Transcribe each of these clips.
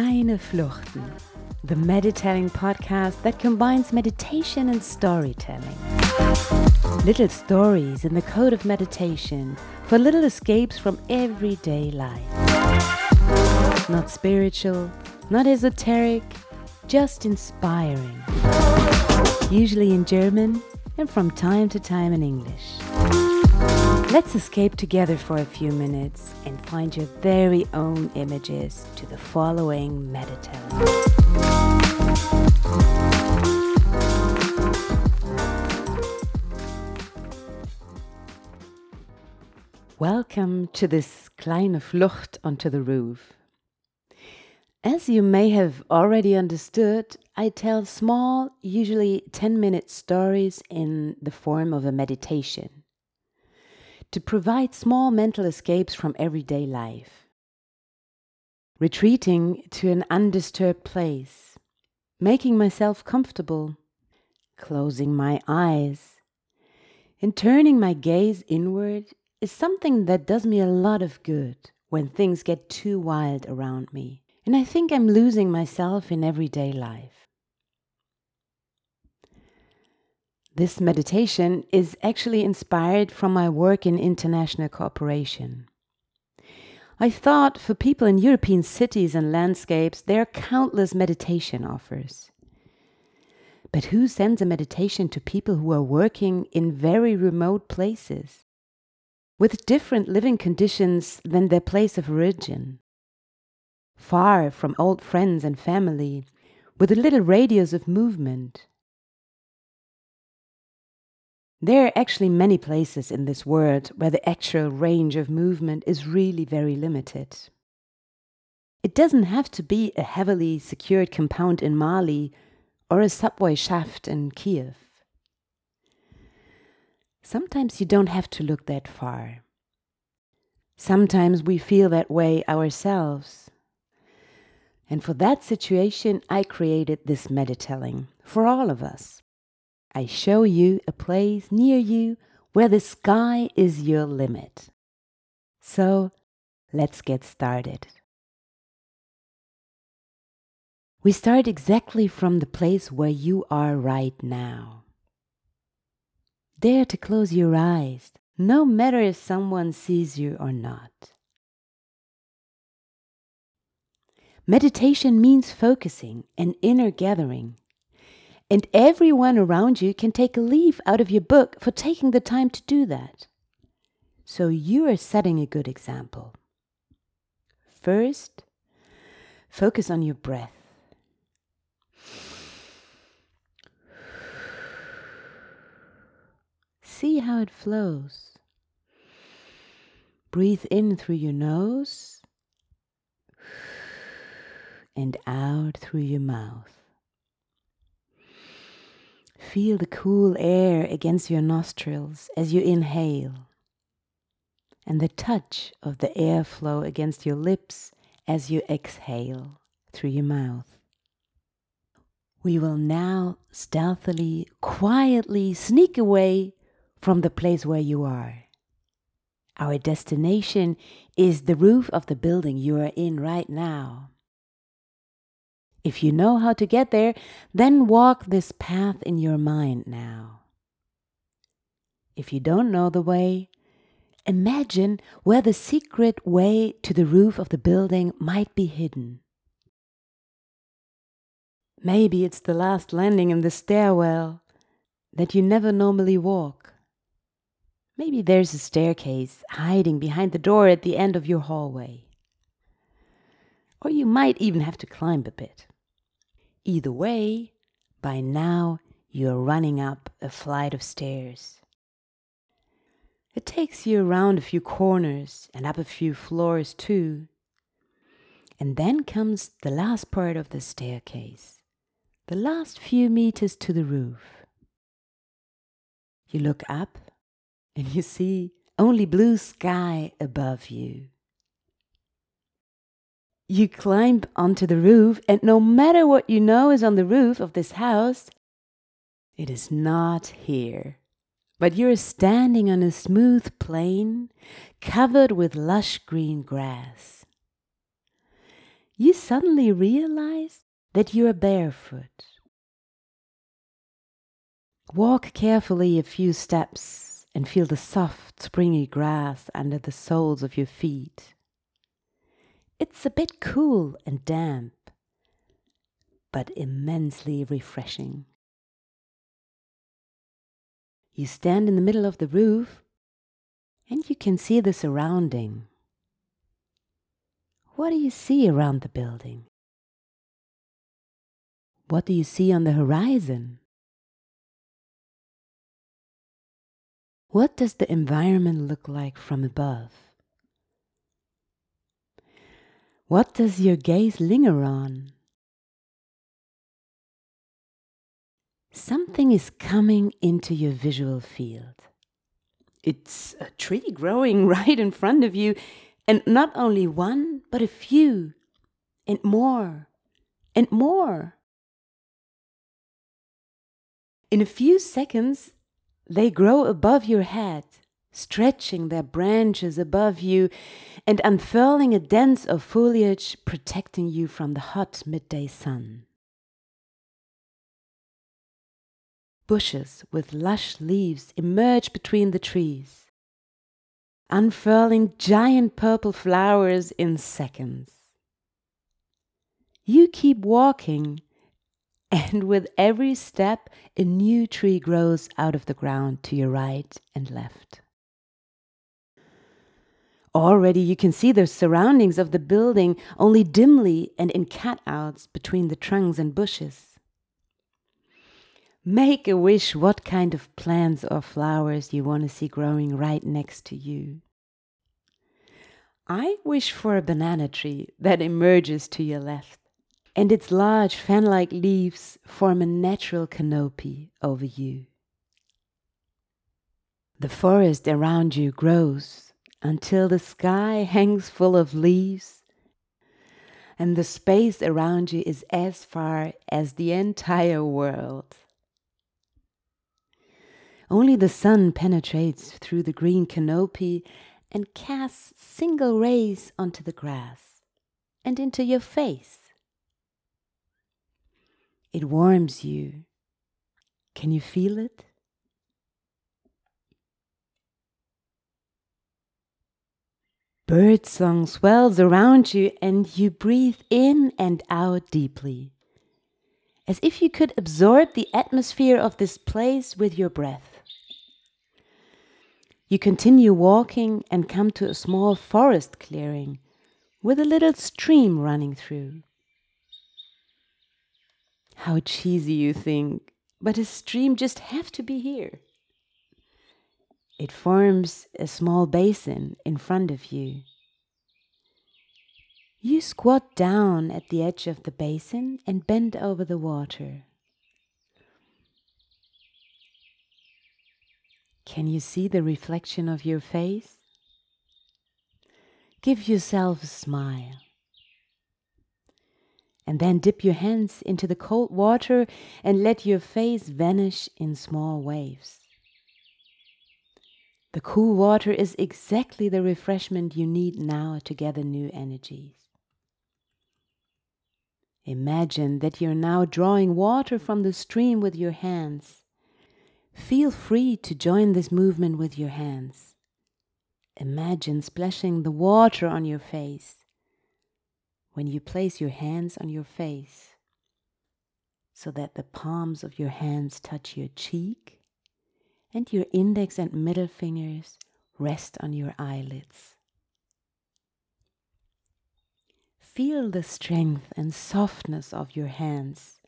Kleine Fluchten, the meditelling podcast that combines meditation and storytelling. Little stories in the code of meditation for little escapes from everyday life. Not spiritual, not esoteric, just inspiring. Usually in German and from time to time in English. Let's escape together for a few minutes and find your very own images to the following meditelling. Welcome to this kleine Flucht onto the roof. As you may have already understood, I tell small, usually 10 minute stories in the form of a meditation to provide small mental escapes from everyday life. Retreating to an undisturbed place, making myself comfortable, closing my eyes, and turning my gaze inward is something that does me a lot of good when things get too wild around me, and I think I'm losing myself in everyday life. This meditation is actually inspired from my work in international cooperation. I thought for people in European cities and landscapes, there are countless meditation offers. But who sends a meditation to people who are working in very remote places, with different living conditions than their place of origin? Far from old friends and family, with a little radius of movement there are actually many places in this world where the actual range of movement is really very limited. It doesn't have to be a heavily secured compound in Mali or a subway shaft in Kiev. Sometimes you don't have to look that far. Sometimes we feel that way ourselves. And for that situation, I created this meditelling for all of us. I show you a place near you where the sky is your limit. So let's get started. We start exactly from the place where you are right now. Dare to close your eyes, no matter if someone sees you or not. Meditation means focusing and inner gathering and everyone around you can take a leaf out of your book for taking the time to do that. So you are setting a good example. First, focus on your breath. See how it flows. Breathe in through your nose and out through your mouth. Feel the cool air against your nostrils as you inhale, and the touch of the airflow against your lips as you exhale through your mouth. We will now stealthily, quietly sneak away from the place where you are. Our destination is the roof of the building you are in right now. If you know how to get there, then walk this path in your mind now. If you don't know the way, imagine where the secret way to the roof of the building might be hidden. Maybe it's the last landing in the stairwell that you never normally walk. Maybe there's a staircase hiding behind the door at the end of your hallway. Or you might even have to climb a bit. Either way, by now you're running up a flight of stairs. It takes you around a few corners and up a few floors too. And then comes the last part of the staircase, the last few meters to the roof. You look up and you see only blue sky above you. You climb onto the roof, and no matter what you know is on the roof of this house, it is not here. But you're standing on a smooth plain covered with lush green grass. you suddenly realize that you are barefoot. Walk carefully a few steps and feel the soft, springy grass under the soles of your feet. It's a bit cool and damp, but immensely refreshing. You stand in the middle of the roof and you can see the surrounding. What do you see around the building? What do you see on the horizon? What does the environment look like from above? What does your gaze linger on? Something is coming into your visual field. It's a tree growing right in front of you, and not only one, but a few, and more, and more. In a few seconds, they grow above your head, stretching their branches above you and unfurling a dense of foliage protecting you from the hot midday sun. bushes with lush leaves emerge between the trees, unfurling giant purple flowers in seconds. You keep walking, and with every step, a new tree grows out of the ground to your right and left. Already you can see the surroundings of the building only dimly and in cutouts between the trunks and bushes. Make a wish what kind of plants or flowers you want to see growing right next to you. I wish for a banana tree that emerges to your left, and its large fan like leaves form a natural canopy over you. The forest around you grows until the sky hangs full of leaves, and the space around you is as far as the entire world. Only the sun penetrates through the green canopy and casts single rays onto the grass and into your face. It warms you. Can you feel it? Birdsong swells around you, and you breathe in and out deeply, as if you could absorb the atmosphere of this place with your breath. You continue walking and come to a small forest clearing with a little stream running through. How cheesy you think, but a stream just have to be here. It forms a small basin in front of you. You squat down at the edge of the basin and bend over the water. Can you see the reflection of your face? Give yourself a smile. And then dip your hands into the cold water and let your face vanish in small waves. The cool water is exactly the refreshment you need now to gather new energies. Imagine that you're now drawing water from the stream with your hands Feel free to join this movement with your hands. Imagine splashing the water on your face when you place your hands on your face so that the palms of your hands touch your cheek and your index and middle fingers rest on your eyelids. Feel the strength and softness of your hands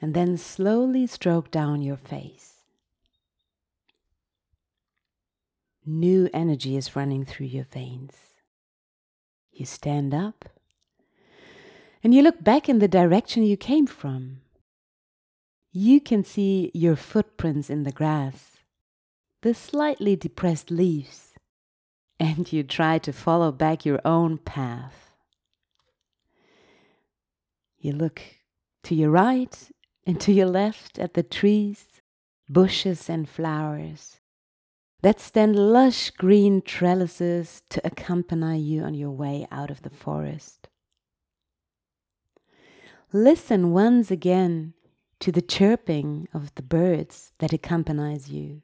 and then slowly stroke down your face. New energy is running through your veins. You stand up and you look back in the direction you came from. You can see your footprints in the grass, the slightly depressed leaves, and you try to follow back your own path. You look to your right and to your left at the trees, bushes, and flowers that stand lush green trellises to accompany you on your way out of the forest. listen once again to the chirping of the birds that accompanies you.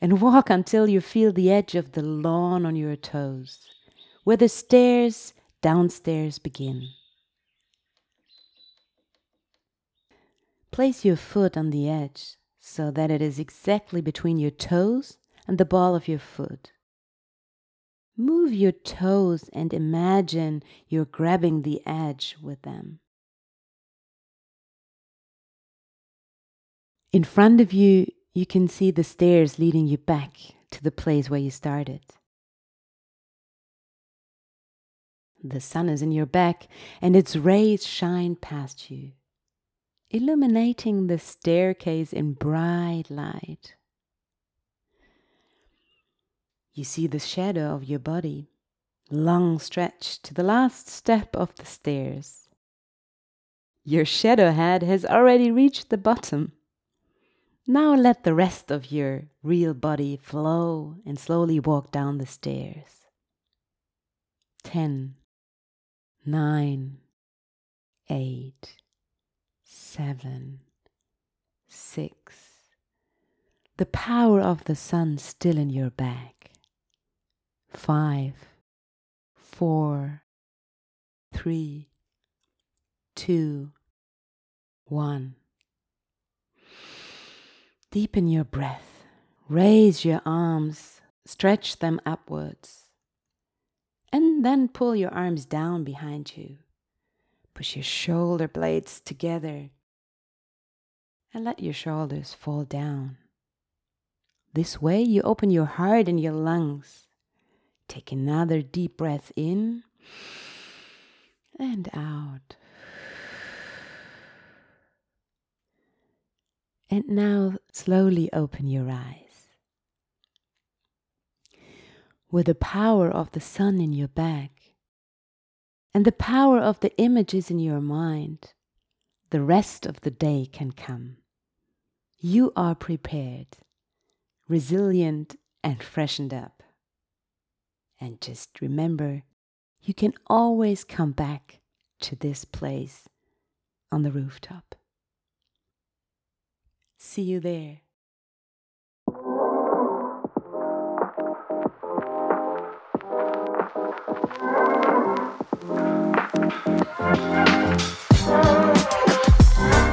And walk until you feel the edge of the lawn on your toes, where the stairs downstairs begin. Place your foot on the edge so that it is exactly between your toes and the ball of your foot. Move your toes and imagine you're grabbing the edge with them. In front of you, you can see the stairs leading you back to the place where you started. The sun is in your back and its rays shine past you illuminating the staircase in bright light. You see the shadow of your body, long stretched to the last step of the stairs. Your shadow head has already reached the bottom. Now let the rest of your real body flow and slowly walk down the stairs. Ten, nine, eight, seven, six. The power of the sun still in your back. Five, four, three, two, one. Deepen your breath. Raise your arms, stretch them upwards. And then pull your arms down behind you. Push your shoulder blades together and let your shoulders fall down. This way, you open your heart and your lungs. Take another deep breath in and out. And now slowly open your eyes. With the power of the sun in your back and the power of the images in your mind, the rest of the day can come. You are prepared, resilient, and freshened up. And just remember, you can always come back to this place on the rooftop. See you there.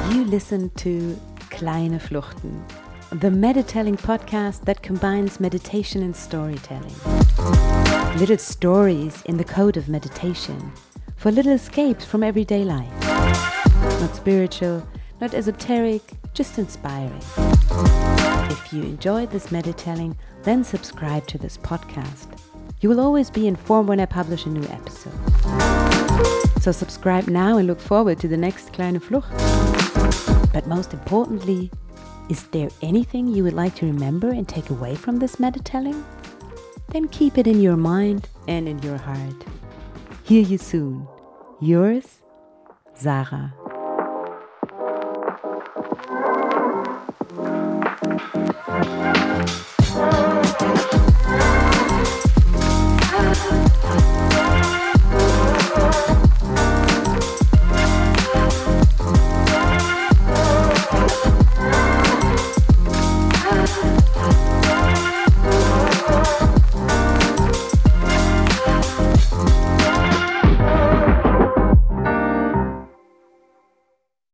You listen to Kleine Fluchten, the Meditelling podcast that combines meditation and storytelling. Little stories in the code of meditation for little escapes from everyday life. Not spiritual, not esoteric, just inspiring. If you enjoyed this meditelling, then subscribe to this podcast. You will always be informed when I publish a new episode. So subscribe now and look forward to the next Kleine Flucht. But most importantly, is there anything you would like to remember and take away from this meditelling? Then keep it in your mind and in your heart. Hear you soon. Yours, Sarah.